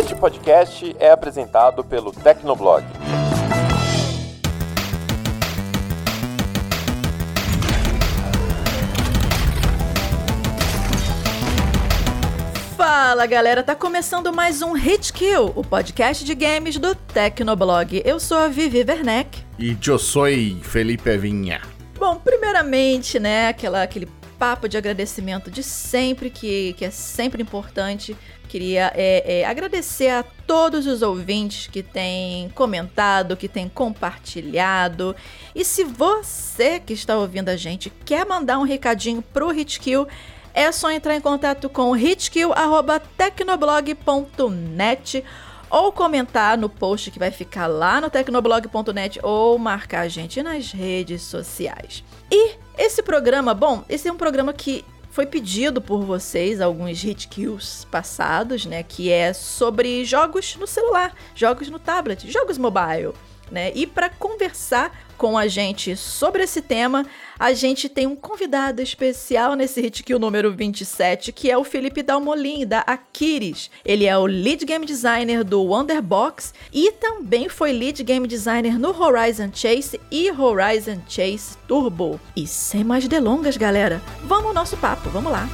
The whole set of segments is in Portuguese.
Este podcast é apresentado pelo Tecnoblog. Fala galera, tá começando mais um Hit Kill, o podcast de games do Tecnoblog. Eu sou a Vivi Werneck. E eu sou Felipe Vinha. Bom, primeiramente, né, aquela, aquele papo de agradecimento de sempre, que, que é sempre importante. Queria é, é, agradecer a todos os ouvintes que têm comentado, que têm compartilhado. E se você que está ouvindo a gente quer mandar um recadinho pro Hitkill, é só entrar em contato com hitkill.tecnoblog.net ou comentar no post que vai ficar lá no tecnoblog.net ou marcar a gente nas redes sociais. E esse programa, bom, esse é um programa que foi pedido por vocês alguns hit kills passados, né, que é sobre jogos no celular, jogos no tablet, jogos mobile né? E para conversar com a gente sobre esse tema, a gente tem um convidado especial nesse Hit Kill número 27, que é o Felipe Dalmolin, da Aquiris. Ele é o lead game designer do Wonderbox e também foi lead game designer no Horizon Chase e Horizon Chase Turbo. E sem mais delongas, galera, vamos ao nosso papo, vamos lá.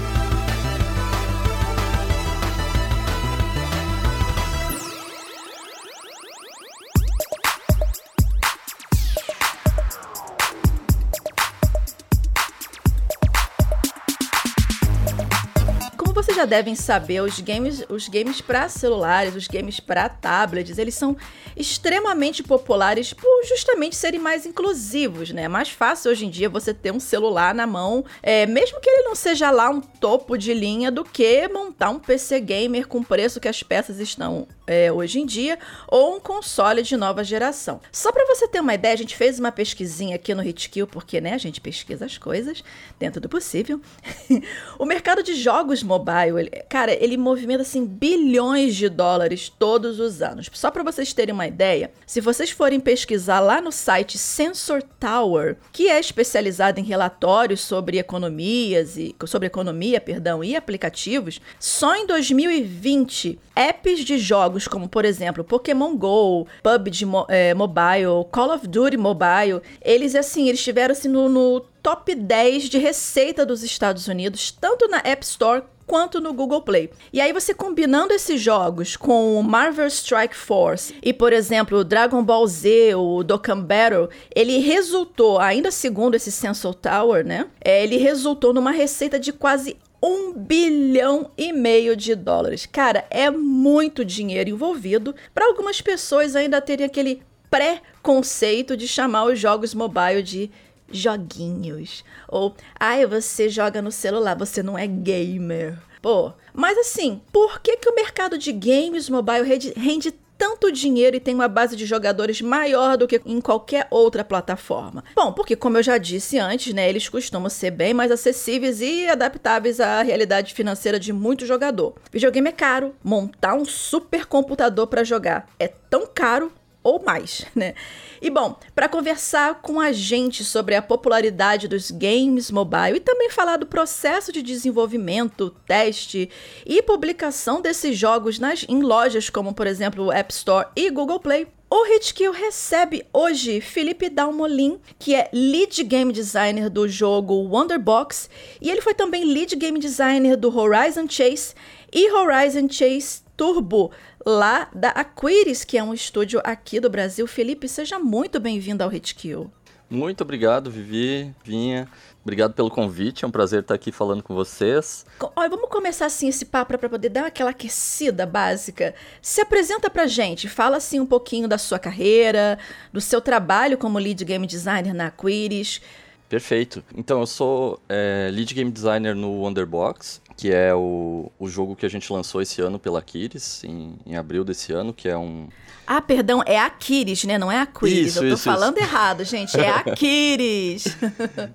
Já devem saber, os games, os games para celulares, os games para tablets, eles são extremamente populares por justamente serem mais inclusivos, né? É mais fácil hoje em dia você ter um celular na mão, é, mesmo que ele não seja lá um topo de linha, do que montar um PC gamer com preço que as peças estão é, hoje em dia, ou um console de nova geração. Só para você ter uma ideia, a gente fez uma pesquisinha aqui no Hitkill, porque né, a gente pesquisa as coisas dentro do possível. o mercado de jogos mobile, ele, cara, ele movimenta assim bilhões de dólares todos os anos. Só para vocês terem uma ideia, se vocês forem pesquisar lá no site Sensor Tower, que é especializado em relatórios sobre economias e sobre economia, perdão, e aplicativos, só em 2020 apps de jogos como, por exemplo, Pokémon Go, PUBG é, Mobile, Call of Duty Mobile, eles assim, eles estiveram assim no, no top 10 de receita dos Estados Unidos, tanto na App Store quanto no Google Play. E aí você combinando esses jogos com o Marvel Strike Force e, por exemplo, Dragon Ball Z, o Dokkan Battle, ele resultou, ainda segundo esse Sensor Tower, né? É, ele resultou numa receita de quase um bilhão e meio de dólares. Cara, é muito dinheiro envolvido. Para algumas pessoas ainda terem aquele pré-conceito de chamar os jogos mobile de joguinhos. Ou, ai, você joga no celular, você não é gamer. Pô, mas assim, por que, que o mercado de games mobile rende, tanto dinheiro e tem uma base de jogadores maior do que em qualquer outra plataforma? Bom, porque como eu já disse antes, né, eles costumam ser bem mais acessíveis e adaptáveis à realidade financeira de muito jogador. Videogame é caro, montar um supercomputador para jogar é tão caro ou mais, né? E bom, para conversar com a gente sobre a popularidade dos games mobile e também falar do processo de desenvolvimento, teste e publicação desses jogos nas, em lojas como, por exemplo, o App Store e Google Play, o Hitkill recebe hoje Felipe Dalmolin, que é lead game designer do jogo Wonderbox, e ele foi também lead game designer do Horizon Chase e Horizon Chase Turbo, lá da Aquiris, que é um estúdio aqui do Brasil. Felipe, seja muito bem-vindo ao Hitkill. Muito obrigado, Vivi, Vinha. Obrigado pelo convite, é um prazer estar aqui falando com vocês. Olha, vamos começar assim esse papo para poder dar aquela aquecida básica. Se apresenta pra gente, fala assim um pouquinho da sua carreira, do seu trabalho como lead game designer na Aquiris. Perfeito. Então, eu sou é, lead game designer no Wonderbox, que é o, o jogo que a gente lançou esse ano pela Kiris, em, em abril desse ano, que é um... Ah, perdão, é Aquiris, né? Não é Aquiris. Isso, Eu tô isso, falando isso. errado, gente. É Aquiris.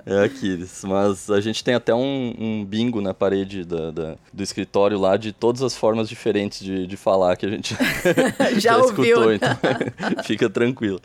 é Aquiris. Mas a gente tem até um, um bingo na parede da, da, do escritório lá de todas as formas diferentes de, de falar que a gente já, já ouviu. escutou. Então, fica tranquilo.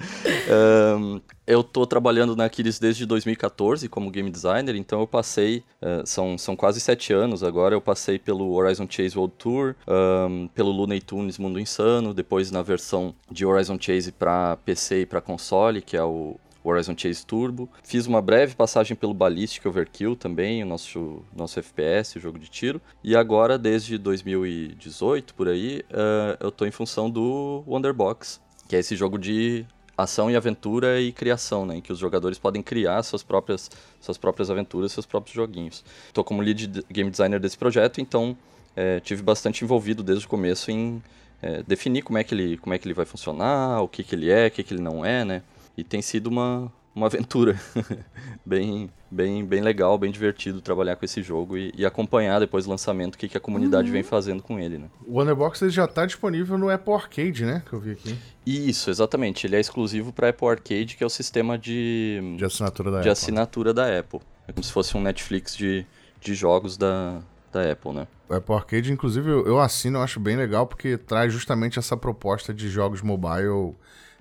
Um, eu tô trabalhando na Aquiles desde 2014 como game designer, então eu passei, uh, são, são quase sete anos agora agora eu passei pelo Horizon Chase World Tour, um, pelo Looney Tunes Mundo Insano, depois na versão de Horizon Chase para PC e para console, que é o Horizon Chase Turbo. Fiz uma breve passagem pelo Ballistic Overkill também, o nosso, nosso FPS, o jogo de tiro. E agora, desde 2018, por aí, uh, eu estou em função do Wonderbox, que é esse jogo de ação e aventura e criação, né, em que os jogadores podem criar suas próprias, suas próprias aventuras, seus próprios joguinhos. Estou como lead game designer desse projeto, então é, tive bastante envolvido desde o começo em é, definir como é que ele como é que ele vai funcionar, o que que ele é, o que que ele não é, né? E tem sido uma, uma aventura bem, bem, bem legal, bem divertido trabalhar com esse jogo e, e acompanhar depois do lançamento o que, que a comunidade uhum. vem fazendo com ele, né? O Wonderbox já está disponível no Apple Arcade, né? Que eu vi aqui. Isso, exatamente. Ele é exclusivo para Apple Arcade, que é o sistema de, de assinatura da de Apple. assinatura da Apple. É como se fosse um Netflix de, de jogos da, da Apple, né? O Apple Arcade, inclusive, eu assino, eu acho bem legal, porque traz justamente essa proposta de jogos mobile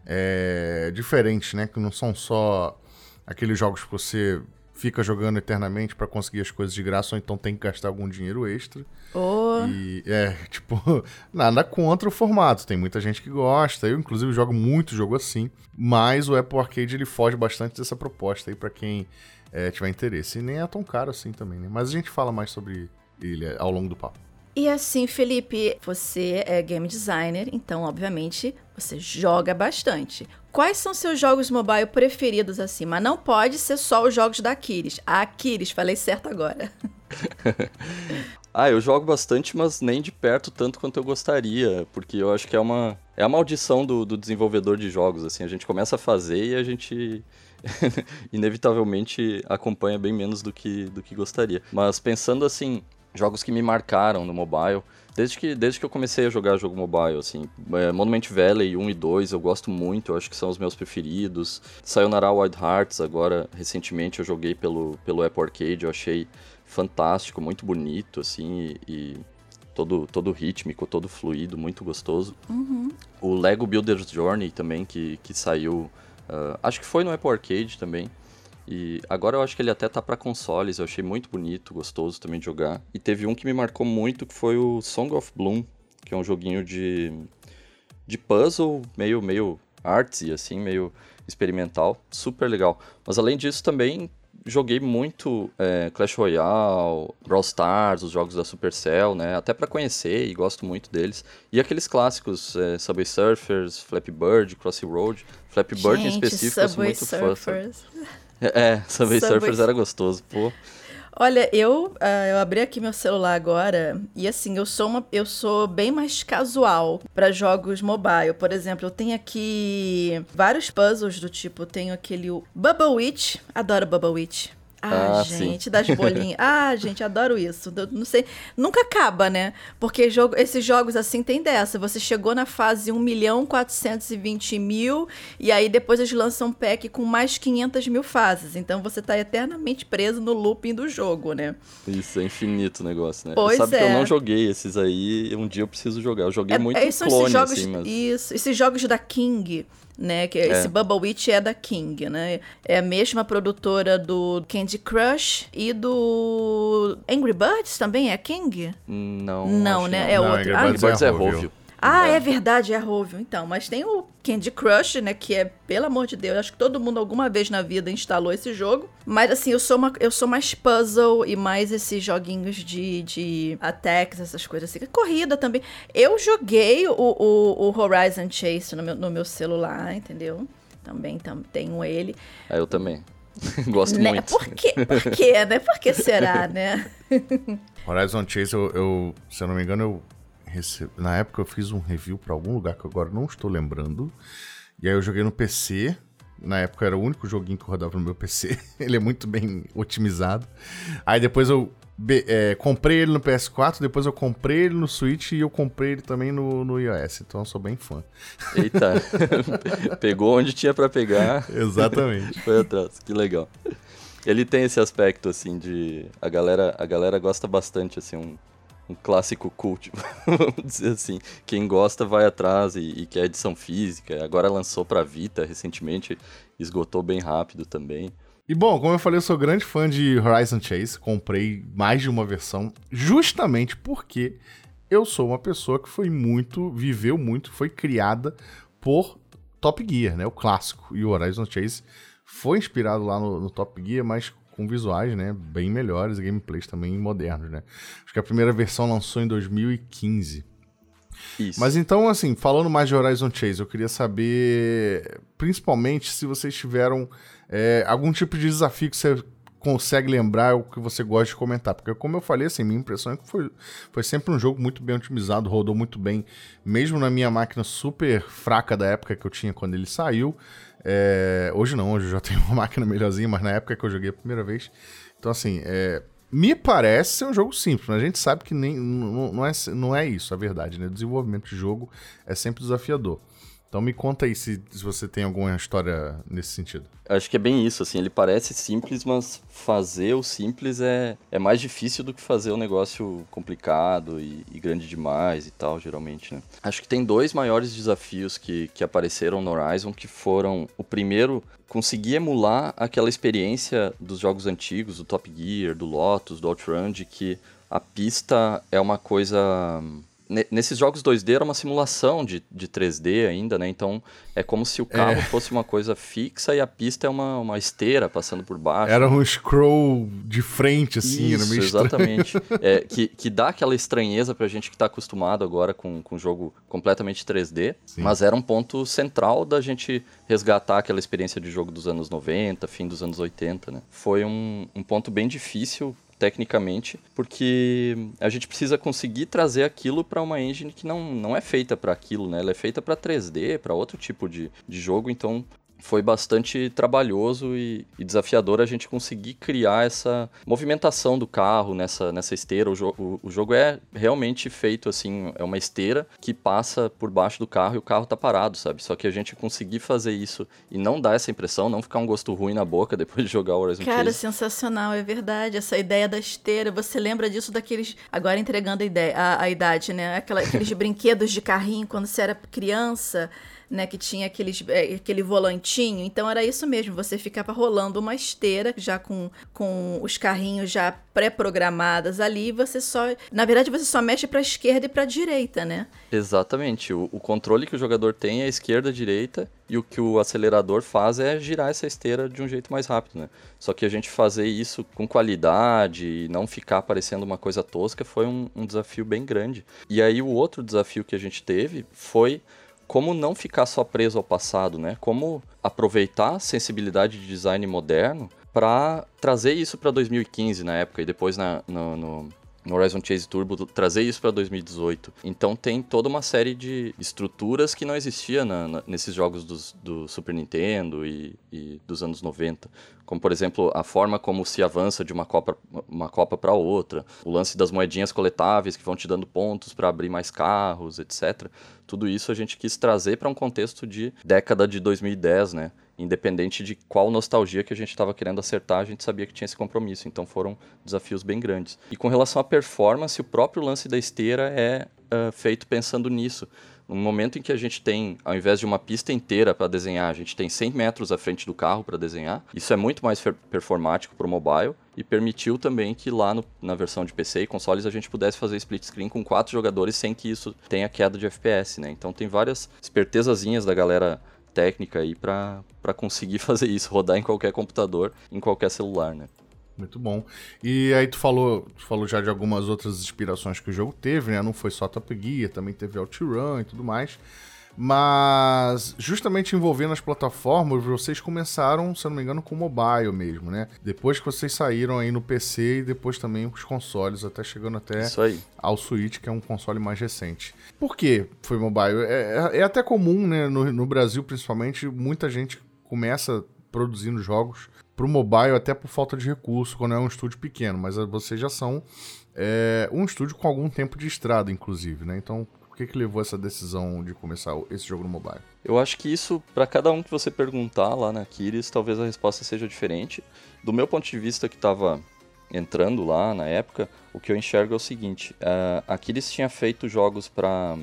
é, diferentes, né? Que não são só aqueles jogos que você fica jogando eternamente para conseguir as coisas de graça ou então tem que gastar algum dinheiro extra. Oh. E é, tipo, nada contra o formato. Tem muita gente que gosta. Eu, inclusive, jogo muito jogo assim. Mas o Apple Arcade ele foge bastante dessa proposta aí para quem é, tiver interesse. E nem é tão caro assim também, né? Mas a gente fala mais sobre ele ao longo do papo. E assim, Felipe, você é game designer, então, obviamente, você joga bastante. Quais são seus jogos mobile preferidos assim? Mas não pode ser só os jogos da Aquiles. A Aquiles, falei certo agora. ah, eu jogo bastante, mas nem de perto tanto quanto eu gostaria, porque eu acho que é uma é a maldição do, do desenvolvedor de jogos, assim, a gente começa a fazer e a gente inevitavelmente acompanha bem menos do que do que gostaria. Mas pensando assim, jogos que me marcaram no mobile. Desde que, desde que eu comecei a jogar jogo mobile, assim, é, Monument Valley 1 e 2 eu gosto muito, eu acho que são os meus preferidos. Sayonara Wild Hearts, agora, recentemente eu joguei pelo, pelo Apple Arcade, eu achei fantástico, muito bonito, assim, e, e todo, todo rítmico, todo fluido, muito gostoso. Uhum. O Lego Builder's Journey também, que, que saiu, uh, acho que foi no Apple Arcade também. E agora eu acho que ele até tá para consoles, eu achei muito bonito, gostoso também de jogar. E teve um que me marcou muito que foi o Song of Bloom, que é um joguinho de de puzzle, meio meio artsy assim, meio experimental, super legal. Mas além disso também joguei muito é, Clash Royale, Brawl Stars, os jogos da Supercell, né? Até para conhecer e gosto muito deles. E aqueles clássicos, é, Subway Surfers, Flappy Bird, Crossy Road. Flappy Bird em específico, eu sou muito Surfers. fã. É, Subway, Subway Surfers era gostoso, pô. Olha, eu, uh, eu abri aqui meu celular agora e assim, eu sou uma eu sou bem mais casual para jogos mobile. Por exemplo, eu tenho aqui vários puzzles do tipo, tenho aquele Bubble Witch, adoro Bubble Witch. Ah, ah gente, sim. das bolinhas. ah, gente, adoro isso. Não sei, nunca acaba, né? Porque jogo, esses jogos assim tem dessa. Você chegou na fase 1 milhão 420 mil e aí depois eles lançam um pack com mais 500 mil fases. Então você tá eternamente preso no looping do jogo, né? Isso, é infinito o negócio, né? Pois sabe é. que eu não joguei esses aí, um dia eu preciso jogar. Eu joguei é, muito é, clone, esses jogos, assim, mas... Isso, esses jogos da King né? Que é. esse Bubble Witch é da King, né? É a mesma produtora do Candy Crush e do Angry Birds também é King? Não. Não, né? É não, outro. Angry ah, Birds, Birds é, é Rovio. Ah, é verdade, é Rovio. Então, mas tem o Candy Crush, né? Que é, pelo amor de Deus, acho que todo mundo alguma vez na vida instalou esse jogo. Mas assim, eu sou, uma, eu sou mais puzzle e mais esses joguinhos de, de attacks, essas coisas assim. Corrida também. Eu joguei o, o, o Horizon Chase no meu, no meu celular, entendeu? Também tam, tenho ele. É, eu também. Gosto né? muito. Por quê? Por quê, né? Por que será, né? Horizon Chase, eu, eu, se eu não me engano, eu na época eu fiz um review para algum lugar que agora não estou lembrando. E aí eu joguei no PC. Na época era o único joguinho que rodava no meu PC. Ele é muito bem otimizado. Aí depois eu é, comprei ele no PS4, depois eu comprei ele no Switch e eu comprei ele também no, no iOS. Então eu sou bem fã. Eita, pegou onde tinha para pegar. Exatamente. Foi atrás, que legal. Ele tem esse aspecto assim de a galera, a galera gosta bastante assim um, um clássico cult, vamos dizer assim. Quem gosta vai atrás e, e quer edição física. Agora lançou para Vita recentemente, esgotou bem rápido também. E bom, como eu falei, eu sou grande fã de Horizon Chase, comprei mais de uma versão, justamente porque eu sou uma pessoa que foi muito, viveu muito, foi criada por Top Gear, né? O clássico. E o Horizon Chase foi inspirado lá no, no Top Gear, mas com visuais, né, bem melhores e gameplays também modernos, né? Acho que a primeira versão lançou em 2015. Isso. Mas então, assim, falando mais de Horizon Chase, eu queria saber, principalmente, se vocês tiveram é, algum tipo de desafio que você consegue lembrar o que você gosta de comentar. Porque, como eu falei, assim, minha impressão é que foi, foi sempre um jogo muito bem otimizado, rodou muito bem, mesmo na minha máquina super fraca da época que eu tinha quando ele saiu. É, hoje não, hoje eu já tenho uma máquina melhorzinha, mas na época que eu joguei a primeira vez. Então, assim, é, me parece ser um jogo simples, mas a gente sabe que nem, não, não, é, não é isso a verdade, né? O desenvolvimento de jogo é sempre desafiador. Então me conta aí se, se, você tem alguma história nesse sentido. Acho que é bem isso, assim, ele parece simples, mas fazer o simples é, é mais difícil do que fazer um negócio complicado e, e, grande demais e tal, geralmente, né? Acho que tem dois maiores desafios que, que apareceram no Horizon, que foram, o primeiro, conseguir emular aquela experiência dos jogos antigos, do Top Gear, do Lotus, do Outrun, de que a pista é uma coisa nesses jogos 2D era uma simulação de, de 3D ainda, né? Então é como se o carro é. fosse uma coisa fixa e a pista é uma, uma esteira passando por baixo. Era um scroll de frente, assim, Isso, era meio exatamente. é, que, que dá aquela estranheza pra gente que tá acostumado agora com, com jogo completamente 3D, Sim. mas era um ponto central da gente resgatar aquela experiência de jogo dos anos 90, fim dos anos 80, né? Foi um, um ponto bem difícil tecnicamente, porque a gente precisa conseguir trazer aquilo para uma engine que não, não é feita para aquilo, né? Ela é feita para 3D, para outro tipo de, de jogo, então foi bastante trabalhoso e, e, desafiador a gente conseguir criar essa movimentação do carro nessa, nessa esteira. O, jo o, o, jogo é realmente feito assim, é uma esteira que passa por baixo do carro e o carro tá parado, sabe? Só que a gente conseguir fazer isso e não dar essa impressão, não ficar um gosto ruim na boca depois de jogar o Horizon Cara, Chase. sensacional, é verdade. Essa ideia da esteira, você lembra disso daqueles. Agora entregando a, ideia, a, a idade, né? Aquela, aqueles brinquedos de carrinho quando você era criança né, que tinha aqueles, é, aquele volantinho. Então era isso mesmo, você ficava rolando uma esteira já com, com os carrinhos já pré-programadas ali, você só, na verdade você só mexe para esquerda e para direita, né? Exatamente. O, o controle que o jogador tem é esquerda, direita e o que o acelerador faz é girar essa esteira de um jeito mais rápido, né? Só que a gente fazer isso com qualidade e não ficar parecendo uma coisa tosca foi um, um desafio bem grande. E aí o outro desafio que a gente teve foi como não ficar só preso ao passado, né? Como aproveitar a sensibilidade de design moderno para trazer isso para 2015 na época e depois na, no, no, Horizon Chase Turbo trazer isso para 2018. Então tem toda uma série de estruturas que não existia na, na, nesses jogos do Super Nintendo e, e, dos anos 90. Como, por exemplo, a forma como se avança de uma Copa, uma Copa para outra, o lance das moedinhas coletáveis que vão te dando pontos para abrir mais carros, etc. Tudo isso a gente quis trazer para um contexto de década de 2010, né? Independente de qual nostalgia que a gente estava querendo acertar, a gente sabia que tinha esse compromisso. Então foram desafios bem grandes. E com relação à performance, o próprio lance da esteira é uh, feito pensando nisso. No momento em que a gente tem, ao invés de uma pista inteira para desenhar, a gente tem 100 metros à frente do carro para desenhar, isso é muito mais performático para o mobile e permitiu também que lá no, na versão de PC e consoles a gente pudesse fazer split screen com quatro jogadores sem que isso tenha queda de FPS, né? Então tem várias espertezazinhas da galera técnica aí para conseguir fazer isso, rodar em qualquer computador, em qualquer celular, né? Muito bom. E aí tu falou, tu falou já de algumas outras inspirações que o jogo teve, né? Não foi só Top Gear, também teve OutRun e tudo mais. Mas justamente envolvendo as plataformas, vocês começaram, se eu não me engano, com mobile mesmo, né? Depois que vocês saíram aí no PC e depois também os consoles, até chegando até ao Switch, que é um console mais recente. Por que foi mobile? É, é, é até comum, né? No, no Brasil, principalmente, muita gente começa produzindo jogos pro mobile até por falta de recurso, quando é um estúdio pequeno, mas vocês já são é, um estúdio com algum tempo de estrada, inclusive, né? Então, por que, que levou essa decisão de começar esse jogo no mobile? Eu acho que isso, para cada um que você perguntar lá na Kiris, talvez a resposta seja diferente. Do meu ponto de vista, que estava entrando lá na época, o que eu enxergo é o seguinte: a Kiris tinha feito jogos para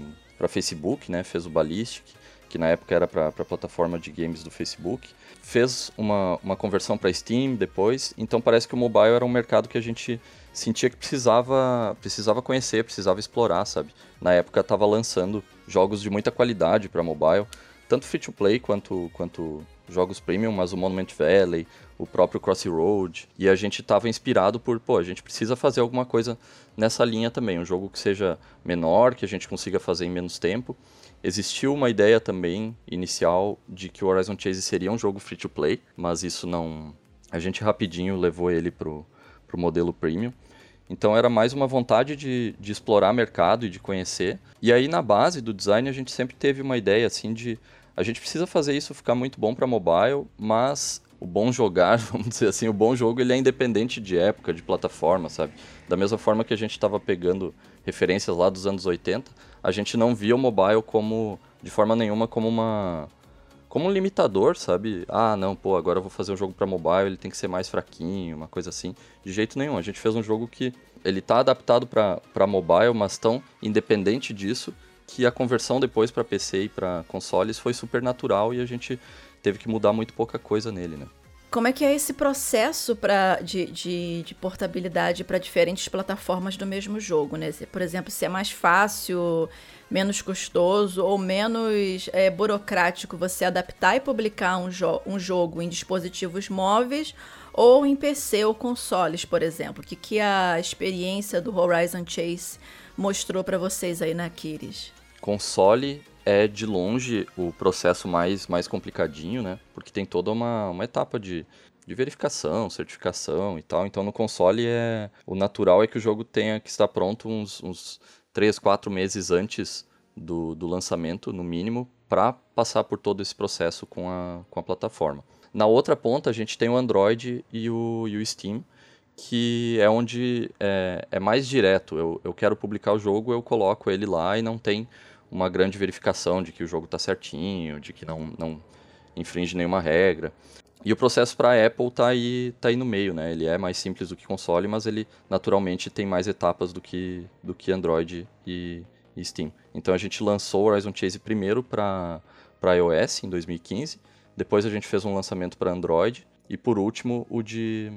Facebook, né? Fez o Ballistic, que na época era para a plataforma de games do Facebook. Fez uma, uma conversão para Steam depois, então parece que o mobile era um mercado que a gente sentia que precisava, precisava conhecer, precisava explorar, sabe? Na época estava lançando jogos de muita qualidade para mobile, tanto free to play quanto, quanto jogos premium, mas o Monument Valley, o próprio Crossroad, e a gente estava inspirado por, pô, a gente precisa fazer alguma coisa nessa linha também, um jogo que seja menor, que a gente consiga fazer em menos tempo. Existiu uma ideia também inicial de que o Horizon Chase seria um jogo free to play, mas isso não, a gente rapidinho levou ele pro pro modelo premium. Então era mais uma vontade de, de explorar mercado e de conhecer. E aí na base do design a gente sempre teve uma ideia assim de a gente precisa fazer isso ficar muito bom para mobile, mas o bom jogar, vamos dizer assim, o bom jogo ele é independente de época, de plataforma, sabe? Da mesma forma que a gente estava pegando referências lá dos anos 80, a gente não via o mobile como, de forma nenhuma, como uma como um limitador, sabe? Ah, não, pô, agora eu vou fazer um jogo para mobile, ele tem que ser mais fraquinho, uma coisa assim. De jeito nenhum. A gente fez um jogo que ele tá adaptado para mobile, mas tão independente disso que a conversão depois para PC e para consoles foi super natural e a gente teve que mudar muito pouca coisa nele, né? Como é que é esse processo pra, de, de, de portabilidade para diferentes plataformas do mesmo jogo, né? Por exemplo, se é mais fácil, menos custoso ou menos é, burocrático você adaptar e publicar um, jo um jogo em dispositivos móveis ou em PC ou consoles, por exemplo. O que, que a experiência do Horizon Chase mostrou para vocês aí na Kiris? Console é de longe o processo mais, mais complicadinho, né? Porque tem toda uma, uma etapa de, de verificação, certificação e tal. Então no console é o natural é que o jogo tenha que estar pronto uns, uns 3, 4 meses antes do, do lançamento, no mínimo, para passar por todo esse processo com a, com a plataforma. Na outra ponta a gente tem o Android e o, e o Steam, que é onde é, é mais direto. Eu, eu quero publicar o jogo, eu coloco ele lá e não tem uma grande verificação de que o jogo está certinho, de que não, não infringe nenhuma regra. E o processo para a Apple está aí, tá aí no meio, né? Ele é mais simples do que console, mas ele naturalmente tem mais etapas do que, do que Android e, e Steam. Então a gente lançou o Horizon Chase primeiro para iOS em 2015, depois a gente fez um lançamento para Android e por último o de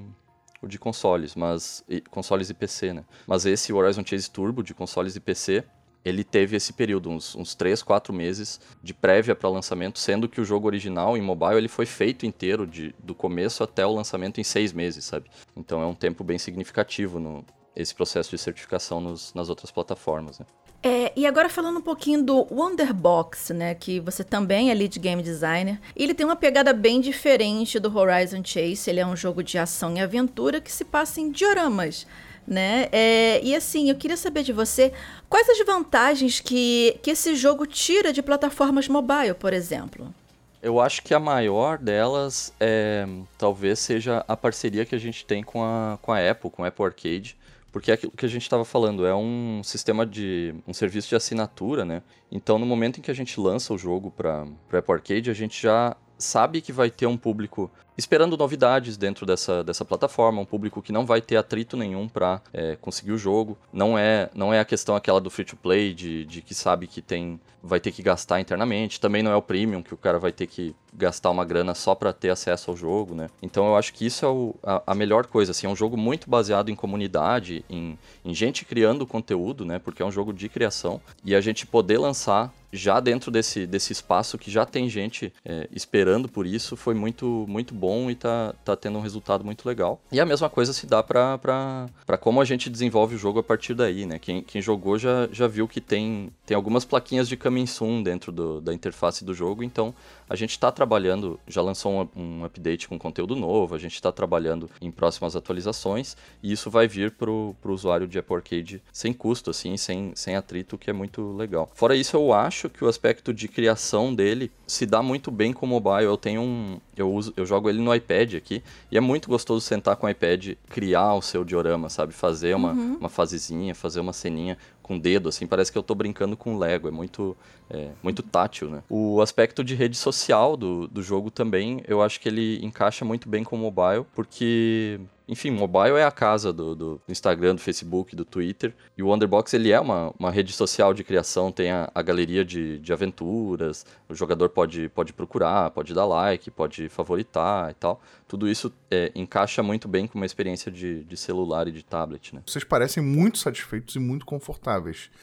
o de consoles, mas e, consoles e PC, né? Mas esse Horizon Chase Turbo de consoles e PC ele teve esse período, uns, uns 3, 4 meses de prévia para lançamento, sendo que o jogo original em mobile ele foi feito inteiro, de, do começo até o lançamento em 6 meses, sabe? Então é um tempo bem significativo no esse processo de certificação nos, nas outras plataformas, né? É, e agora falando um pouquinho do Wonderbox, né, que você também é lead game designer, ele tem uma pegada bem diferente do Horizon Chase, ele é um jogo de ação e aventura que se passa em dioramas, né? É, e assim, eu queria saber de você quais as vantagens que, que esse jogo tira de plataformas mobile, por exemplo. Eu acho que a maior delas é, talvez seja a parceria que a gente tem com a, com a Apple, com a Apple Arcade, porque é aquilo que a gente estava falando, é um sistema de. um serviço de assinatura, né? Então no momento em que a gente lança o jogo para Apple Arcade, a gente já sabe que vai ter um público esperando novidades dentro dessa, dessa plataforma, um público que não vai ter atrito nenhum para é, conseguir o jogo. Não é, não é a questão aquela do free to play, de, de que sabe que tem vai ter que gastar internamente. Também não é o premium, que o cara vai ter que gastar uma grana só para ter acesso ao jogo, né? Então eu acho que isso é o, a, a, melhor coisa, assim, é um jogo muito baseado em comunidade, em, em gente criando conteúdo, né? Porque é um jogo de criação. E a gente poder lançar já dentro desse, desse espaço que já tem gente é, esperando por isso, foi muito, muito bom e tá, tá tendo um resultado muito legal. E a mesma coisa se dá para como a gente desenvolve o jogo a partir daí, né? Quem, quem jogou já, já viu que tem, tem algumas plaquinhas de coming soon dentro do, da interface do jogo, então a gente está trabalhando, já lançou um, um, update com conteúdo novo, a gente está trabalhando em próximas atualizações e isso vai vir para o usuário de Apple Arcade sem custo, assim, sem, sem atrito, que é muito legal. Fora isso, eu acho que o aspecto de criação dele se dá muito bem com o mobile. Eu tenho um. Eu, uso, eu jogo ele no iPad aqui e é muito gostoso sentar com o iPad, criar o seu diorama, sabe? Fazer uma, uhum. uma fasezinha, fazer uma ceninha com o dedo, assim, parece que eu tô brincando com Lego, é muito, é, muito tátil, né? O aspecto de rede social do, do jogo também, eu acho que ele encaixa muito bem com o mobile, porque enfim, mobile é a casa do, do, Instagram, do Facebook, do Twitter. E o Wonderbox, ele é uma, uma rede social de criação, tem a, a galeria de, de aventuras, o jogador pode, pode procurar, pode dar like, pode favoritar e tal. Tudo isso é, encaixa muito bem com uma experiência de, de celular e de tablet, né? Vocês parecem muito satisfeitos e muito confortáveis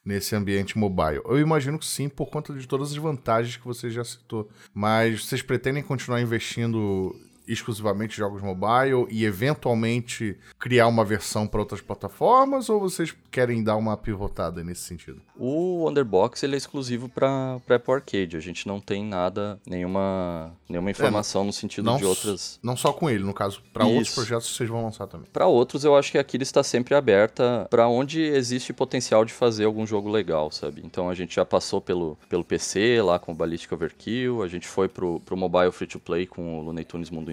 nesse ambiente mobile. Eu imagino que sim, por conta de todas as vantagens que você já citou. Mas vocês pretendem continuar investindo exclusivamente jogos mobile e eventualmente criar uma versão para outras plataformas ou vocês querem dar uma pivotada nesse sentido? O Underbox ele é exclusivo para Apple Arcade. A gente não tem nada, nenhuma, nenhuma é, informação é, no sentido não, de outras. Não só com ele, no caso, para outros projetos vocês vão lançar também. Para outros, eu acho que aqui ele está sempre aberta para onde existe potencial de fazer algum jogo legal, sabe? Então a gente já passou pelo, pelo PC lá com o Ballistic Overkill, a gente foi pro, pro mobile free to play com o Looney Tunes Mundo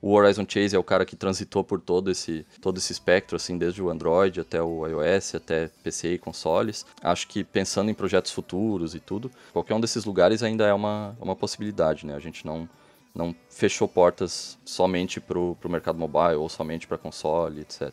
O Horizon Chase é o cara que transitou por todo esse, todo esse espectro, assim, desde o Android até o iOS, até PC e consoles. Acho que pensando em projetos futuros e tudo, qualquer um desses lugares ainda é uma, uma possibilidade, né? A gente não, não fechou portas somente para o mercado mobile ou somente para console, etc.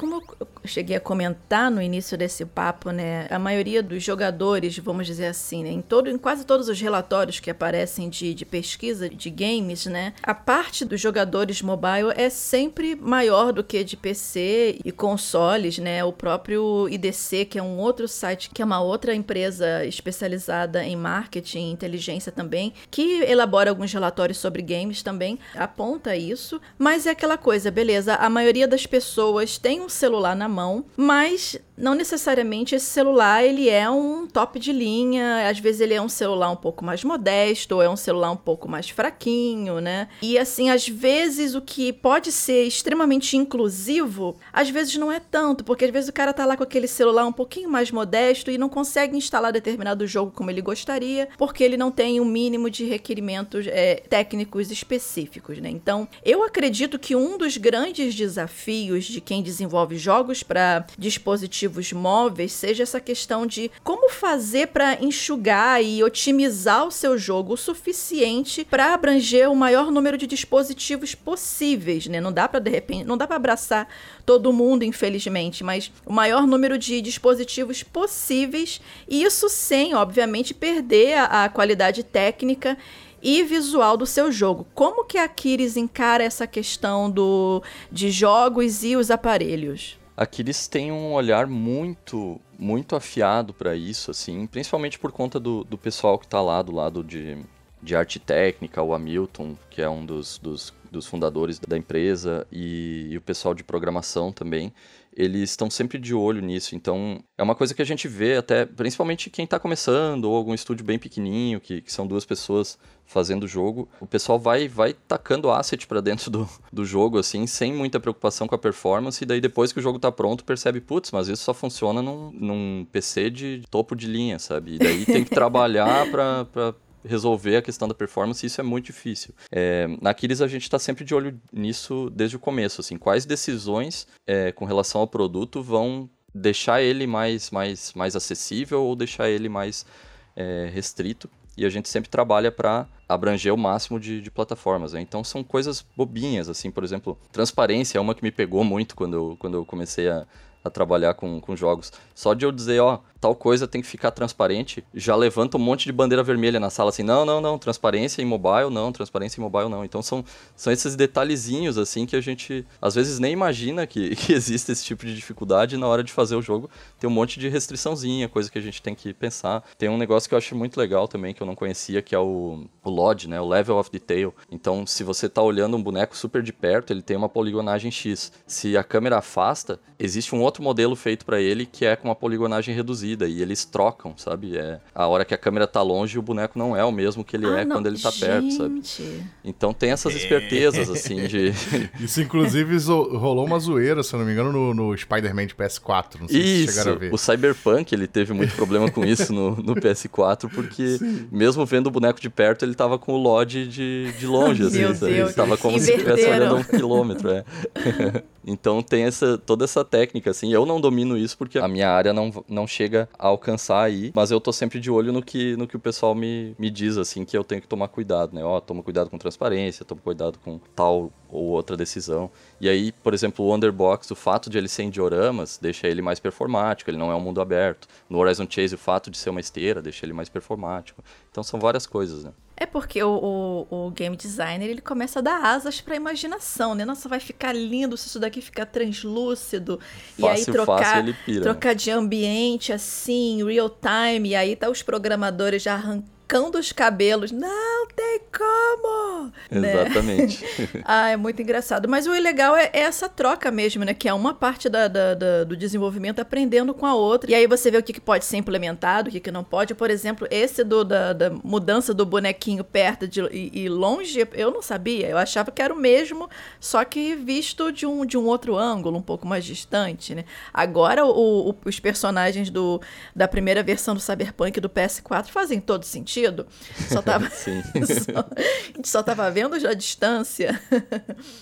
Como eu cheguei a comentar no início desse papo, né, a maioria dos jogadores, vamos dizer assim, né, em, todo, em quase todos os relatórios que aparecem de, de pesquisa de games, né, a parte dos jogadores mobile é sempre maior do que de PC e consoles, né, o próprio IDC, que é um outro site, que é uma outra empresa especializada em marketing inteligência também, que elabora alguns relatórios sobre games também, aponta isso, mas é aquela coisa, beleza, a maioria das pessoas tem um celular na mão, mas não necessariamente esse celular ele é um top de linha, às vezes ele é um celular um pouco mais modesto, ou é um celular um pouco mais fraquinho, né? E assim, às vezes o que pode ser extremamente inclusivo, às vezes não é tanto, porque às vezes o cara tá lá com aquele celular um pouquinho mais modesto e não consegue instalar determinado jogo como ele gostaria, porque ele não tem um mínimo de requerimentos é, técnicos específicos, né? Então, eu acredito que um dos grandes desafios de quem desenvolve jogos para dispositivos móveis seja essa questão de como fazer para enxugar e otimizar o seu jogo o suficiente para abranger o maior número de dispositivos possíveis, né? Não dá para de repente, não dá para abraçar todo mundo, infelizmente, mas o maior número de dispositivos possíveis, e isso sem, obviamente, perder a, a qualidade técnica e visual do seu jogo. Como que a Kiris encara essa questão do, de jogos e os aparelhos? A Kiris tem um olhar muito, muito afiado para isso, assim, principalmente por conta do, do pessoal que está lá do lado de, de arte técnica, o Hamilton, que é um dos, dos, dos fundadores da empresa, e, e o pessoal de programação também eles estão sempre de olho nisso. Então, é uma coisa que a gente vê até, principalmente quem está começando, ou algum estúdio bem pequenininho, que, que são duas pessoas fazendo o jogo, o pessoal vai vai tacando asset para dentro do, do jogo, assim, sem muita preocupação com a performance, e daí depois que o jogo tá pronto, percebe, putz, mas isso só funciona num, num PC de topo de linha, sabe? E daí tem que trabalhar para resolver a questão da performance, e isso é muito difícil. É, na Aquiles a gente está sempre de olho nisso desde o começo, assim, quais decisões é, com relação ao produto vão deixar ele mais, mais, mais acessível ou deixar ele mais é, restrito. E a gente sempre trabalha para abranger o máximo de, de plataformas. Né? Então são coisas bobinhas, assim, por exemplo, transparência é uma que me pegou muito quando eu, quando eu comecei a, a trabalhar com, com jogos. Só de eu dizer, ó, tal coisa tem que ficar transparente, já levanta um monte de bandeira vermelha na sala, assim, não, não, não, transparência em mobile, não, transparência em mobile, não. Então são, são esses detalhezinhos, assim, que a gente às vezes nem imagina que, que existe esse tipo de dificuldade na hora de fazer o jogo. Tem um monte de restriçãozinha, coisa que a gente tem que pensar. Tem um negócio que eu acho muito legal também, que eu não conhecia, que é o, o LOD, né, o Level of Detail. Então, se você tá olhando um boneco super de perto, ele tem uma poligonagem X. Se a câmera afasta, existe um outro modelo feito para ele que é com uma poligonagem reduzida e eles trocam, sabe? É, a hora que a câmera tá longe, o boneco não é o mesmo que ele ah, é não. quando ele tá Gente. perto, sabe? Então tem essas espertezas, assim, de. Isso, inclusive, rolou uma zoeira, se eu não me engano, no, no Spider-Man de PS4. Não sei isso, se chegaram a ver. O Cyberpunk, ele teve muito problema com isso no, no PS4, porque Sim. mesmo vendo o boneco de perto, ele tava com o LOD de, de longe, assim, Meu Deus, Ele tava como Inverteram. se estivesse olhando a um quilômetro, é. Então tem essa, toda essa técnica, assim. Eu não domino isso porque a minha área não, não chega a alcançar aí, mas eu tô sempre de olho no que, no que o pessoal me, me diz, assim, que eu tenho que tomar cuidado, né? Ó, toma cuidado com transparência, toma cuidado com tal ou outra decisão. E aí, por exemplo, o Underbox, o fato de ele ser em dioramas, deixa ele mais performático, ele não é um mundo aberto. No Horizon Chase, o fato de ser uma esteira deixa ele mais performático. Então são várias coisas, né? É porque o, o, o, game designer ele começa a dar asas para a imaginação, né? Nossa, vai ficar lindo se isso daqui ficar translúcido. Fácil, e aí trocar, pira, trocar né? de ambiente assim, real time. E aí tá os programadores já arrancando arrancando os cabelos. Não tem como! Né? Exatamente. Né? ah, é muito engraçado. Mas o legal é, é, essa troca mesmo, né? Que é uma parte da, da, da, do desenvolvimento aprendendo com a outra. E aí você vê o que, que pode ser implementado, o que, que não pode. Por exemplo, esse do, da, da mudança do bonequinho perto de, e, e, longe, eu não sabia. Eu achava que era o mesmo, só que visto de um, de um outro ângulo, um pouco mais distante, né? Agora, o, o, os personagens do, da primeira versão do Cyberpunk do PS4 fazem todo sentido sentido. Só tava. Sim. só, a gente só tava vendo já a distância.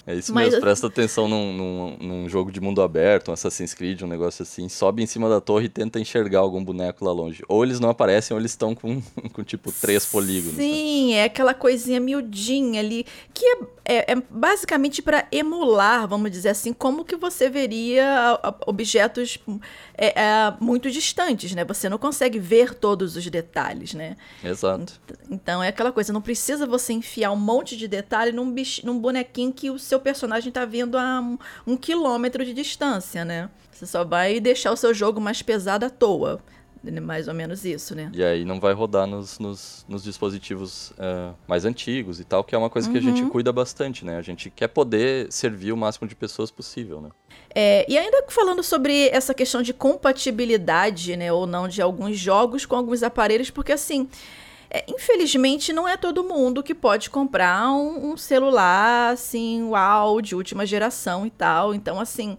É isso Mas, mesmo, presta atenção num, num, num, jogo de mundo aberto, um Assassin's Creed, um negócio assim. Sobe em cima da torre e tenta enxergar algum boneco lá longe. Ou eles não aparecem, ou eles estão com, com tipo três polígonos. Né? Sim, é aquela coisinha miudinha ali, que é, é, é basicamente para emular, vamos dizer assim, como que você veria objetos é, é, muito distantes, né? Você não consegue ver todos os detalhes, né? Exato. Então é aquela coisa, não precisa você enfiar um monte de detalhe num, bich, num bonequinho que o seu personagem está vendo a um, um quilômetro de distância, né? Você só vai deixar o seu jogo mais pesado à toa. Mais ou menos isso, né? E aí não vai rodar nos, nos, nos dispositivos uh, mais antigos e tal, que é uma coisa uhum. que a gente uhum. cuida bastante, né? A gente quer poder servir o máximo de pessoas possível, né? É, e ainda falando sobre essa questão de compatibilidade, né, ou não, de alguns jogos com alguns aparelhos, porque assim. É, infelizmente, não é todo mundo que pode comprar um, um celular, assim, uau, de última geração e tal. Então, assim,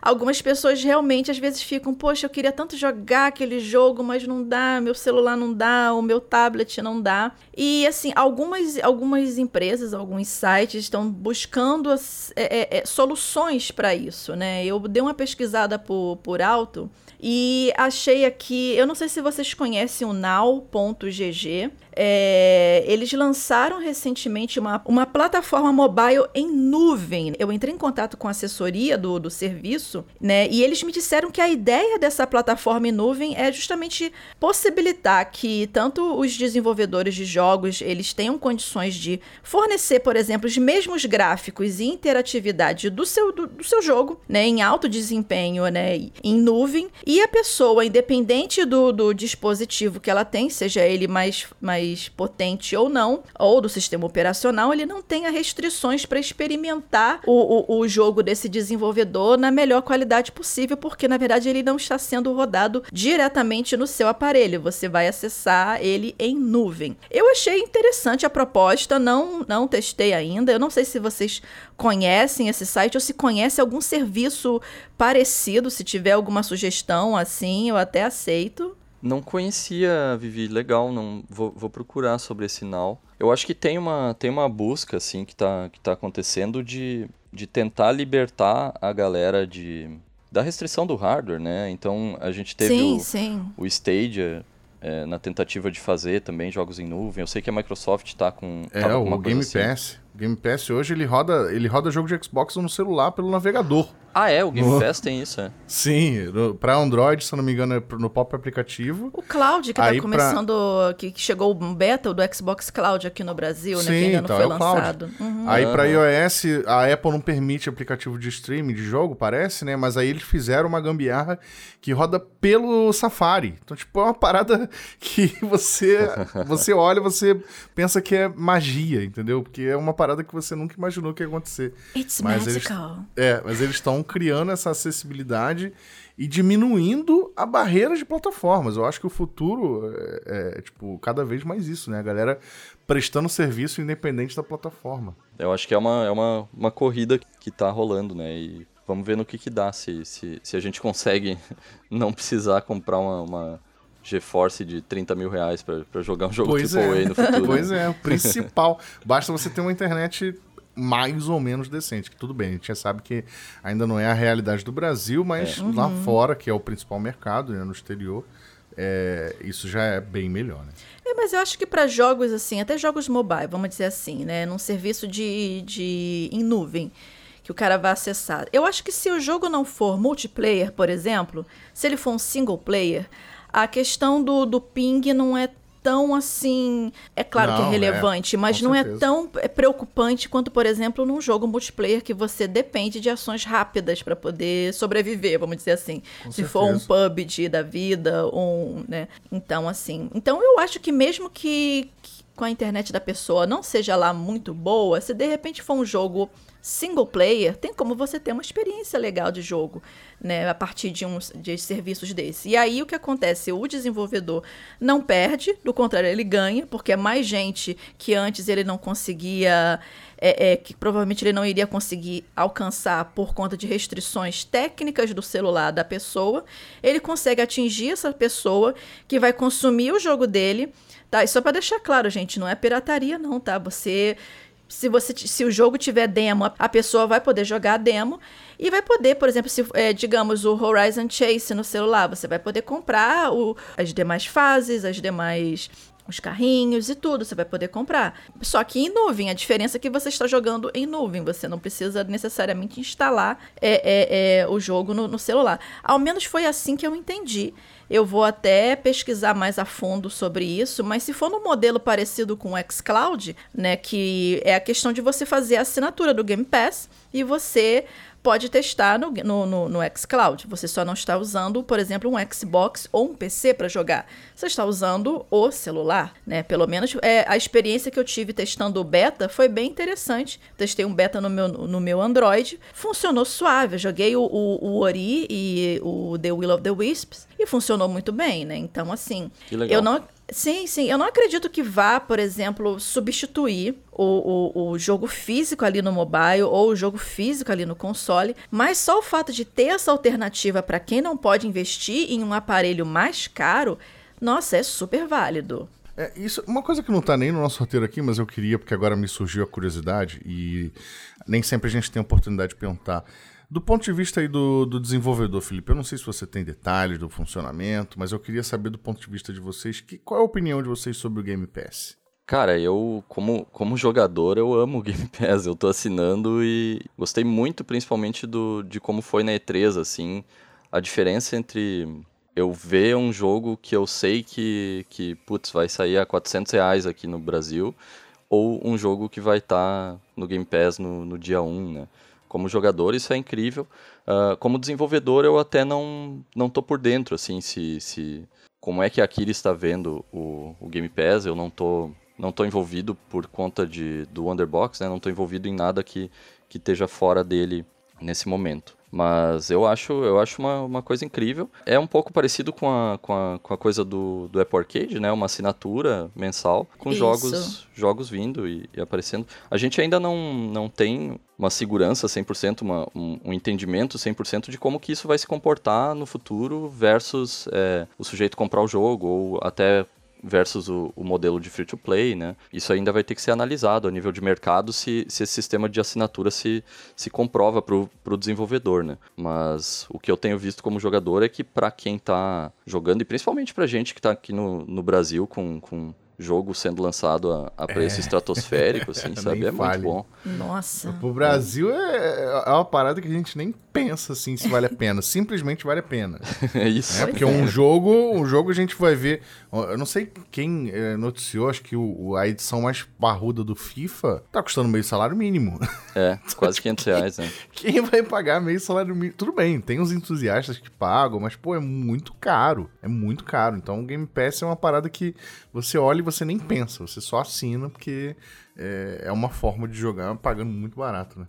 algumas pessoas realmente às vezes ficam, poxa, eu queria tanto jogar aquele jogo, mas não dá, meu celular não dá, o meu tablet não dá. E assim, algumas, algumas empresas, alguns sites estão buscando é, é, é soluções para isso, né? Eu dei uma pesquisada por, por alto e achei aqui, eu não sei se vocês conhecem o now.gg. É, eles lançaram recentemente uma, uma plataforma mobile em nuvem. Eu entrei em contato com a assessoria do, do serviço, né? E eles me disseram que a ideia dessa plataforma em nuvem é justamente possibilitar que tanto os desenvolvedores de jogos eles tenham condições de fornecer, por exemplo, os mesmos gráficos e interatividade do seu, do, do seu jogo, né? Em alto desempenho, né? Em nuvem. E a pessoa, independente do, do dispositivo que ela tem, seja ele mais, mais mais potente ou não, ou do sistema operacional, ele não tenha restrições para experimentar o, o, o jogo desse desenvolvedor na melhor qualidade possível, porque na verdade ele não está sendo rodado diretamente no seu aparelho. Você vai acessar ele em nuvem. Eu achei interessante a proposta, não, não testei ainda. Eu não sei se vocês conhecem esse site ou se conhece algum serviço parecido. Se tiver alguma sugestão assim, eu até aceito. Não conhecia, Vivi, legal, não vou, vou procurar sobre esse Now. Eu acho que tem uma, tem uma busca, assim, que está que tá acontecendo de, de tentar libertar a galera de, da restrição do hardware, né? Então, a gente teve sim, o, sim. o Stadia é, na tentativa de fazer também jogos em nuvem. Eu sei que a Microsoft está com... É, o Game assim. Pass. Game Pass hoje ele roda, ele roda jogo de Xbox no celular pelo navegador. Ah, é? O Game no... Pass tem isso, é? Sim, no, pra Android, se eu não me engano, é no próprio aplicativo. O Cloud, que tá Aí tá começando, pra... que, que, chegou o beta do Xbox Cloud aqui no Brasil, Sim, né? Que ainda então, não foi é lançado. Uhum. Aí pra iOS, a Apple não permite aplicativo de streaming de jogo, parece, né? Mas aí eles fizeram uma gambiarra que roda pelo Safari. Então, tipo, é uma parada que você, você olha, você pensa que é magia, entendeu? Porque é uma parada que você nunca imaginou que ia acontecer. It's mas magical. Eles, é, mas eles estão criando essa acessibilidade e diminuindo a barreira de plataformas. Eu acho que o futuro é, é, tipo, cada vez mais isso, né? A galera prestando serviço independente da plataforma. Eu acho que é uma, é uma, uma corrida que está rolando, né? E vamos ver no que, que dá, se, se, se a gente consegue não precisar comprar uma, uma GeForce de 30 mil reais pra, pra jogar um jogo pois AAA é. no futuro. Pois é, o principal. Basta você ter uma internet mais ou menos decente. Que tudo bem, a gente já sabe que ainda não é a realidade do Brasil, mas é. lá uhum. fora, que é o principal mercado, né, no exterior, é, isso já é bem melhor, né? É, mas eu acho que para jogos assim, até jogos mobile, vamos dizer assim, né, num serviço de, de em nuvem, que o cara vai acessar. Eu acho que se o jogo não for multiplayer, por exemplo, se ele for um single player, a questão do, do ping não é tão assim. É claro não, que é relevante, é, mas não é certeza. é tão preocupante quanto, por exemplo, num jogo multiplayer que você depende de ações rápidas para poder sobreviver, vamos dizer assim. Com Se certeza. for um PUBG da vida, um. Né? Então, assim. Então eu acho que mesmo que, que com a internet da pessoa não seja lá muito boa, se de repente for um jogo single player, tem como você ter uma experiência legal de jogo, né, a partir de uns de serviços desse. E aí o que acontece? O desenvolvedor não perde, do contrário, ele ganha, porque é mais gente que antes ele não conseguia. É, é, que provavelmente ele não iria conseguir alcançar por conta de restrições técnicas do celular da pessoa, ele consegue atingir essa pessoa que vai consumir o jogo dele, tá? E só para deixar claro, gente, não é pirataria não, tá? Você se, você, se o jogo tiver demo, a pessoa vai poder jogar a demo e vai poder, por exemplo, se é, digamos o Horizon Chase no celular, você vai poder comprar o, as demais fases, as demais os carrinhos e tudo, você vai poder comprar. Só que em nuvem, a diferença é que você está jogando em nuvem, você não precisa necessariamente instalar é, é, é o jogo no, no celular. Ao menos foi assim que eu entendi. Eu vou até pesquisar mais a fundo sobre isso, mas se for no modelo parecido com o xCloud, né, que é a questão de você fazer a assinatura do Game Pass e você pode testar no, no, no, no xCloud. Você só não está usando, por exemplo, um Xbox ou um PC para jogar. Você está usando o celular, né? Pelo menos é, a experiência que eu tive testando o beta foi bem interessante. Testei um beta no meu, no meu Android, funcionou suave. Eu joguei o, o, o Ori e o The Will of the Wisps e funcionou muito bem, né? Então, assim, eu não Sim, sim. Eu não acredito que vá, por exemplo, substituir o, o, o, jogo físico ali no mobile ou o jogo físico ali no console, mas só o fato de ter essa alternativa para quem não pode investir em um aparelho mais caro, nossa, é super válido. É, isso, uma coisa que não tá nem no nosso roteiro aqui, mas eu queria, porque agora me surgiu a curiosidade e nem sempre a gente tem a oportunidade de perguntar. Do ponto de vista aí do, do desenvolvedor, Felipe, eu não sei se você tem detalhes do funcionamento, mas eu queria saber do ponto de vista de vocês, que, qual é a opinião de vocês sobre o Game Pass? Cara, eu, como, como jogador, eu amo o Game Pass. Eu tô assinando e gostei muito, principalmente, do, de como foi na E3, assim. A diferença entre eu ver um jogo que eu sei que, que putz, vai sair a 400 reais aqui no Brasil, ou um jogo que vai estar tá no Game Pass no, no dia 1, né? Como jogador, isso é incrível. Uh, como desenvolvedor, eu até não, não tô por dentro, assim, se, se como é que a Akira está vendo o, o Game Pass. Eu não tô, não tô envolvido por conta de, do Underbox, né? Não tô envolvido em nada que, que esteja fora dele nesse momento. Mas eu acho, eu acho uma, uma coisa incrível. É um pouco parecido com a, com a, com a coisa do, do Apple Arcade, né? Uma assinatura mensal com jogos jogos vindo e, e, aparecendo. A gente ainda não, não tem uma segurança 100%, uma, um, um entendimento 100% de como que isso vai se comportar no futuro versus é, o sujeito comprar o jogo ou até versus o, o, modelo de free to play, né? Isso ainda vai ter que ser analisado a nível de mercado se, se esse sistema de assinatura se, se comprova para o desenvolvedor, né? Mas o que eu tenho visto como jogador é que para quem está jogando, e principalmente para gente que está aqui no, no Brasil com, com jogo sendo lançado a, a preço é. estratosférico, assim, sabe? É muito bom. Nossa. Pro Brasil é, é uma parada que a gente nem pensa assim se vale a pena. Simplesmente vale a pena. é isso. É, porque é. um jogo, um jogo a gente vai ver. Eu não sei quem é, noticiou, acho que o, a edição mais parruda do FIFA tá custando meio salário mínimo. É, quase 500 reais, né? Quem vai pagar meio salário mínimo? Tudo bem, tem uns entusiastas que pagam, mas, pô, é muito caro. É muito caro. Então o Game Pass é uma parada que você olha e você nem pensa, você só assina porque é, é uma forma de jogar pagando muito barato, né?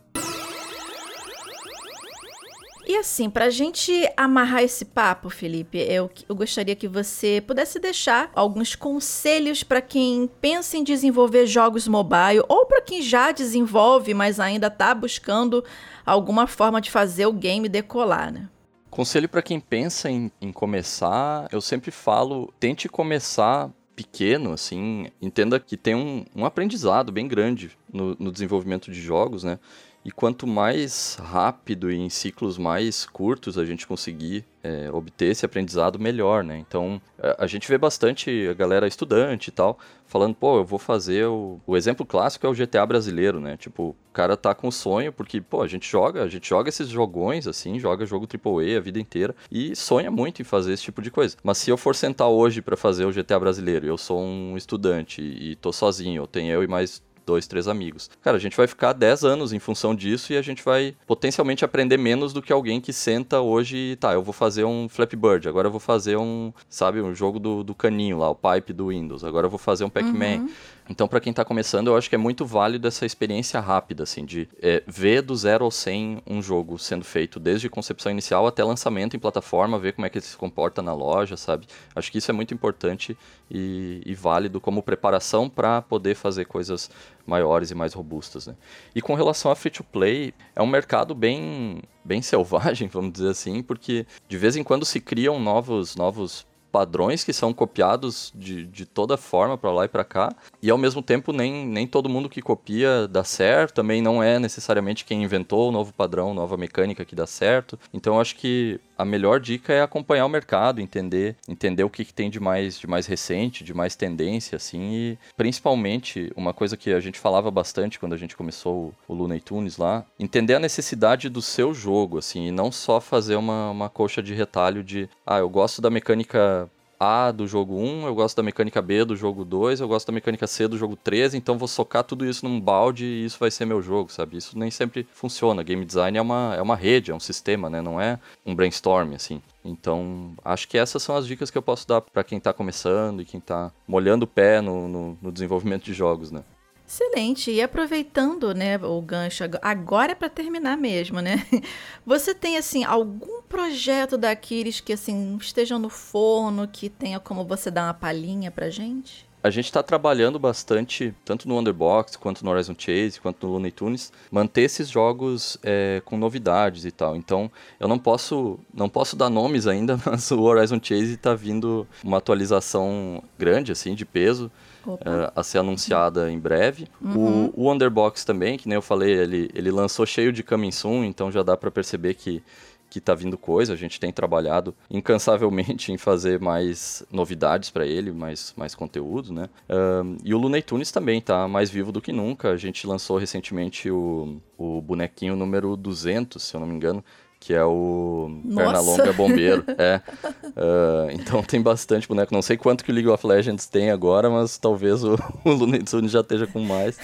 E assim, pra gente amarrar esse papo, Felipe, eu, eu gostaria que você pudesse deixar alguns conselhos para quem pensa em desenvolver jogos mobile ou para quem já desenvolve, mas ainda tá buscando alguma forma de fazer o game decolar, né? Conselho para quem pensa em, em começar, eu sempre falo, tente começar pequeno, assim, entenda que tem um, um aprendizado bem grande no, no desenvolvimento de jogos, né? E quanto mais rápido e em ciclos mais curtos a gente conseguir é, obter esse aprendizado, melhor, né? Então, a, gente vê bastante a galera estudante e tal, falando, pô, eu vou fazer o... O exemplo clássico é o GTA brasileiro, né? Tipo, o cara tá com sonho, porque, pô, a gente joga, a gente joga esses jogões, assim, joga jogo AAA a vida inteira e sonha muito em fazer esse tipo de coisa. Mas se eu for sentar hoje para fazer o GTA brasileiro, eu sou um estudante e tô sozinho, eu tenho eu e mais dois, três amigos. Cara, a gente vai ficar 10 anos em função disso e a gente vai potencialmente aprender menos do que alguém que senta hoje e tá, eu vou fazer um Flappy Bird, agora eu vou fazer um, sabe, um jogo do, do caninho lá, o pipe do Windows, agora eu vou fazer um Pac-Man. Uhum. Então, para quem está começando, eu acho que é muito válido essa experiência rápida, assim, de é, ver do zero ao 100 um jogo sendo feito, desde concepção inicial até lançamento em plataforma, ver como é que ele se comporta na loja, sabe? Acho que isso é muito importante e, e válido como preparação para poder fazer coisas maiores e mais robustas, né? E com relação a free-to-play, é um mercado bem, bem selvagem, vamos dizer assim, porque de vez em quando se criam novos, novos padrões que são copiados de, de toda forma para lá e para cá, e ao mesmo tempo nem, nem todo mundo que copia dá certo, também não é necessariamente quem inventou o novo padrão, nova mecânica que dá certo. Então acho que a melhor dica é acompanhar o mercado, entender, entender o que, que tem de mais, de mais recente, de mais tendência, assim, e principalmente uma coisa que a gente falava bastante quando a gente começou o, o Looney Tunes lá, entender a necessidade do seu jogo, assim, e não só fazer uma, uma coxa de retalho de, ah, eu gosto da mecânica a do jogo 1, eu gosto da mecânica B do jogo 2, eu gosto da mecânica C do jogo 3, então vou socar tudo isso num balde e isso vai ser meu jogo, sabe? Isso nem sempre funciona. Game design é uma, é uma rede, é um sistema, né? Não é um brainstorm, assim. Então, acho que essas são as dicas que eu posso dar para quem está começando e quem está molhando o pé no, no, no desenvolvimento de jogos, né? Excelente. E aproveitando, né, o gancho agora é para terminar mesmo, né? Você tem assim algum projeto da Aquiles que assim esteja no forno, que tenha como você dar uma palhinha pra gente? A gente está trabalhando bastante, tanto no Wonderbox, quanto no Horizon Chase, quanto no Looney Tunes, manter esses jogos é, com novidades e tal. Então, eu não posso, não posso dar nomes ainda, mas o Horizon Chase está vindo uma atualização grande, assim, de peso uh, a ser anunciada em breve. Uhum. O, o Underbox também, que nem eu falei, ele, ele lançou cheio de coming soon, então já dá para perceber que que tá vindo coisa, a gente tem trabalhado incansavelmente em fazer mais novidades para ele, mais, mais conteúdo, né? Uh, e o Looney Tunes também tá mais vivo do que nunca. A gente lançou recentemente o, o bonequinho número 200, se eu não me engano, que é o Nossa. Pernalonga Bombeiro. é. Uh, então tem bastante boneco. Não sei quanto que o League of Legends tem agora, mas talvez o, o Looney Tunes já esteja com mais.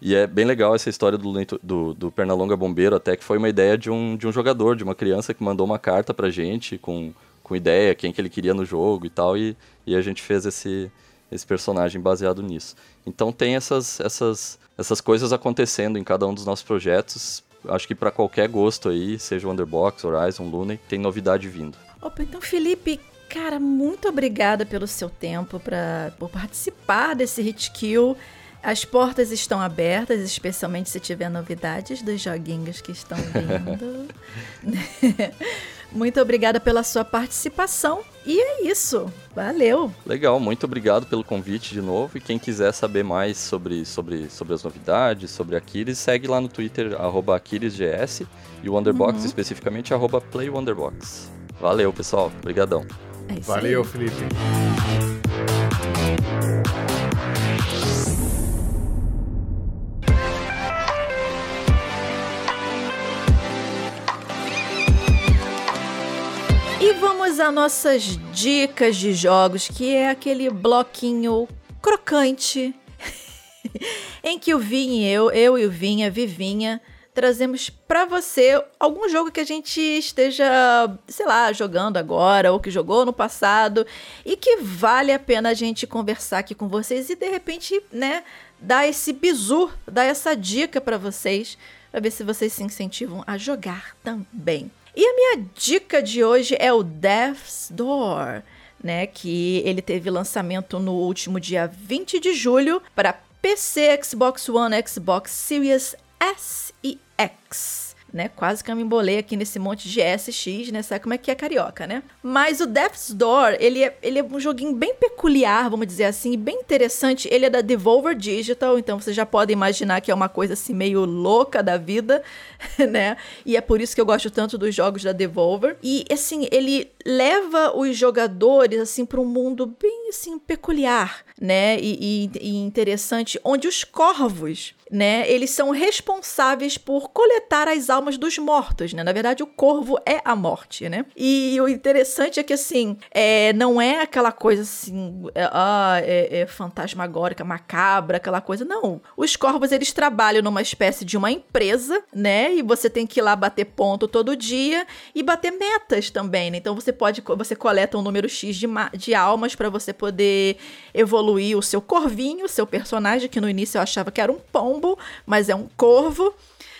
E é bem legal essa história do, do, do, Pernalonga Bombeiro, até que foi uma ideia de um, de um jogador, de uma criança que mandou uma carta pra gente com, com ideia, quem que ele queria no jogo e tal, e, e a gente fez esse, esse personagem baseado nisso. Então tem essas, essas, essas coisas acontecendo em cada um dos nossos projetos, acho que para qualquer gosto aí, seja o Underbox, Horizon, Luna, tem novidade vindo. Opa, então Felipe, cara, muito obrigada pelo seu tempo para por participar desse Hit Kill. As portas estão abertas, especialmente se tiver novidades dos joguinhos que estão vindo. muito obrigada pela sua participação. E é isso. Valeu. Legal, muito obrigado pelo convite de novo. E quem quiser saber mais sobre, sobre, sobre as novidades, sobre Aquiles, segue lá no Twitter, AquilesGS. E o Wonderbox, uhum. especificamente, arroba PlayWonderbox. Valeu, pessoal. Obrigadão. É Valeu, aí. Felipe. Vamos a nossas dicas de jogos, que é aquele bloquinho crocante em que o Vinha e eu, eu e o Vinha, Vivinha, trazemos para você algum jogo que a gente esteja, sei lá, jogando agora ou que jogou no passado e que vale a pena a gente conversar aqui com vocês e de repente, né, dar esse bizu, dar essa dica para vocês, para ver se vocês se incentivam a jogar também. E a minha dica de hoje é o Death's Door, né? Que ele teve lançamento no último dia 20 de julho para PC, Xbox One, Xbox Series S e X. né? Quase que eu me embolei aqui nesse monte de SX, né? Sabe como é que é carioca, né? Mas o Death's Door, ele é, ele é um joguinho bem peculiar, vamos dizer assim, bem interessante. Ele é da Devolver Digital, então você já pode imaginar que é uma coisa assim meio louca da vida, né? E é por isso que eu gosto tanto dos jogos da Devolver. E assim, ele leva os jogadores assim para um mundo bem assim peculiar, né? E, e, e interessante, onde os corvos né? Eles são responsáveis por coletar as almas dos mortos, né? Na verdade, o corvo é a morte, né? E o interessante é que, assim, é, não é aquela coisa assim, é, ah, é, é fantasmagórica, macabra, aquela coisa. Não. Os corvos, eles trabalham numa espécie de uma empresa, né? E você tem que ir lá bater ponto todo dia e bater metas também, né? Então você pode, você coleta um número X de, de almas para você poder evoluir o seu corvinho, o seu personagem, que no início eu achava que era um pombo, mas é um corvo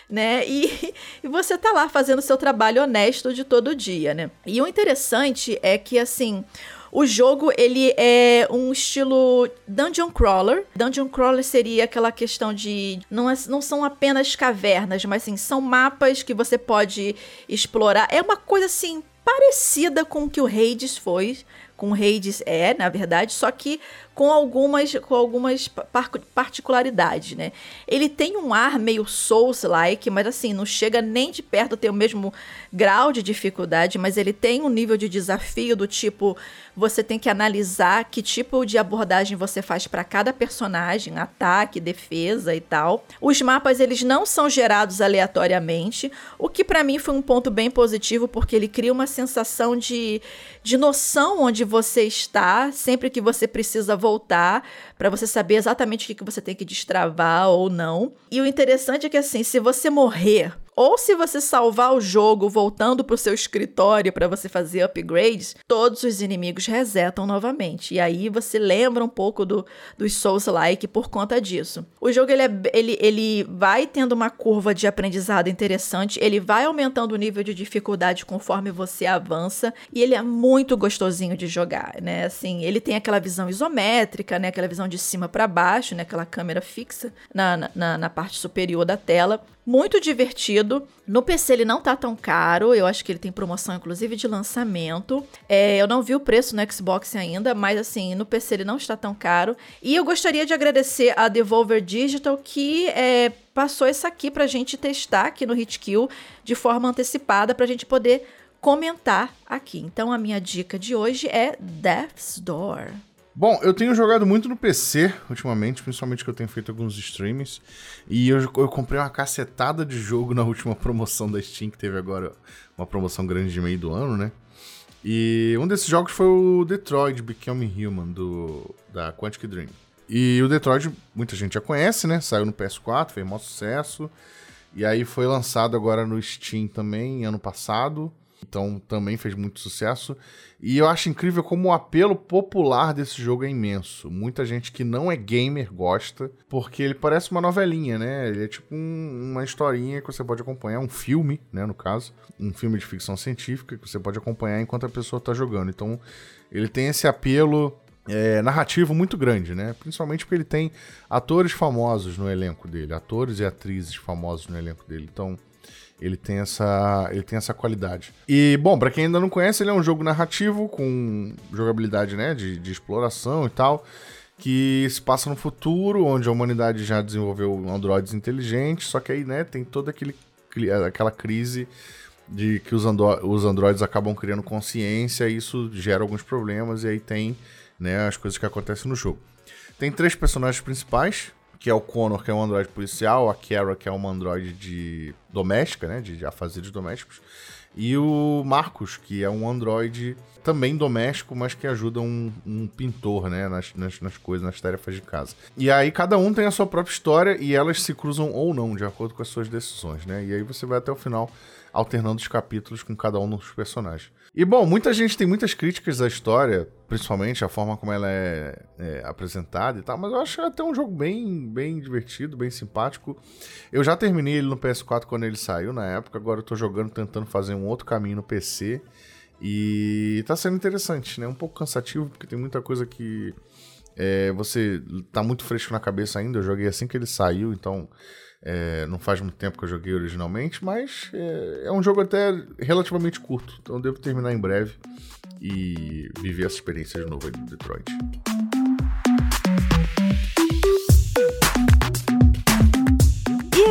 né? E, e, você tá lá fazendo seu trabalho honesto de todo dia, né? E o interessante é que assim, o jogo ele é um estilo dungeon crawler. Dungeon crawler seria aquela questão de não, é, não são apenas cavernas, mas sim são mapas que você pode explorar. É uma coisa assim parecida com o que o Hades foi, com o Hades é, na verdade, só que com algumas, com algumas particularidades, né? Ele tem um ar meio Souls-like, mas assim, não chega nem de perto a ter o mesmo grau de dificuldade, mas ele tem um nível de desafio do tipo, você tem que analisar que tipo de abordagem você faz para cada personagem, ataque, defesa e tal. Os mapas, eles não são gerados aleatoriamente, o que para mim foi um ponto bem positivo, porque ele cria uma sensação de, de noção onde você está, sempre que você precisa voltar voltar para você saber exatamente o que, que você tem que destravar ou não. E o interessante é que assim, se você morrer ou se você salvar o jogo voltando para o seu escritório para você fazer upgrades, todos os inimigos resetam novamente. E aí você lembra um pouco do, dos Souls-like por conta disso. O jogo ele, é, ele, ele vai tendo uma curva de aprendizado interessante, ele vai aumentando o nível de dificuldade conforme você avança, e ele é muito gostosinho de jogar, né? Assim, ele tem aquela visão isométrica, né? Aquela visão de cima para baixo, né? Aquela câmera fixa na, na, na parte superior da tela muito divertido. No PC ele não tá tão caro, eu acho que ele tem promoção inclusive de lançamento. É, eu não vi o preço no Xbox ainda, mas assim, no PC ele não está tão caro. E eu gostaria de agradecer a Devolver Digital que é, passou isso aqui pra gente testar aqui no Hitkill de forma antecipada pra gente poder comentar aqui. Então a minha dica de hoje é Death's Door. Bom, eu tenho jogado muito no PC ultimamente, principalmente que eu tenho feito alguns streams. E eu, eu, comprei uma cacetada de jogo na última promoção da Steam, que teve agora uma promoção grande de meio do ano, né? E um desses jogos foi o Detroit Become Human, do, da Quantic Dream. E o Detroit, muita gente já conhece, né? Saiu no PS4, fez maior sucesso. E aí foi lançado agora no Steam também, ano passado. Então também fez muito sucesso. E eu acho incrível como o apelo popular desse jogo é imenso. Muita gente que não é gamer gosta, porque ele parece uma novelinha, né? Ele é tipo um, uma historinha que você pode acompanhar, um filme, né, no caso, um filme de ficção científica que você pode acompanhar enquanto a pessoa tá jogando. Então, ele tem esse apelo é, narrativo muito grande, né? Principalmente porque ele tem atores famosos no elenco dele, atores e atrizes famosos no elenco dele. Então, ele tem essa, ele tem essa qualidade. E, bom, para quem ainda não conhece, ele é um jogo narrativo com jogabilidade, né, de, de exploração e tal, que se passa no futuro, onde a humanidade já desenvolveu androides inteligentes, só que aí, né, tem toda aquele, aquela crise de que os, andro os androides acabam criando consciência e isso gera alguns problemas e aí tem, né, as coisas que acontecem no jogo. Tem três personagens principais, que é o Connor, que é um androide policial, a Kara, que é uma androide de doméstica, né, de, de afazeres domésticos, e o Marcos, que é um androide também doméstico, mas que ajuda um, um pintor, né, nas, nas, nas, coisas, nas tarefas de casa. E aí cada um tem a sua própria história e elas se cruzam ou não, de acordo com as suas decisões, né, e aí você vai até o final alternando os capítulos com cada um dos personagens. E bom, muita gente tem muitas críticas à história, principalmente a forma como ela é, é, apresentada e tal, mas eu acho até um jogo bem, bem divertido, bem simpático. Eu já terminei ele no PS4 quando ele saiu na época, agora eu tô jogando, tentando fazer um outro caminho no PC. E tá sendo interessante, né? Um pouco cansativo, porque tem muita coisa que é, você tá muito fresco na cabeça ainda. Eu joguei assim que ele saiu, então É, não faz muito tempo que eu joguei originalmente, mas é, é, um jogo até relativamente curto. Então devo terminar em breve e viver essa experiência de novo aí do Detroit.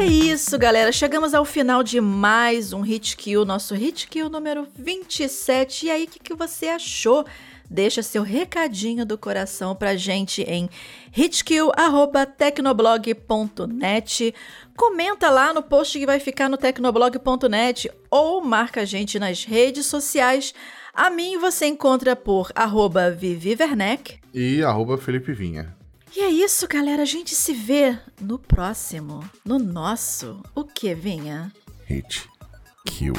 Isso, galera. Chegamos ao final de mais um Hit Kill, nosso Hit Kill número 27. E aí, o que, que você achou? Deixa seu recadinho do coração pra gente em hitkill.tecnoblog.net. Comenta lá no post que vai ficar no tecnoblog.net ou marca a gente nas redes sociais. A mim você encontra por arroba Vivi Werneck. E arroba Felipe Vinha. E é isso, galera. A gente se vê no próximo, no nosso O Que Vinha? Hit Kill.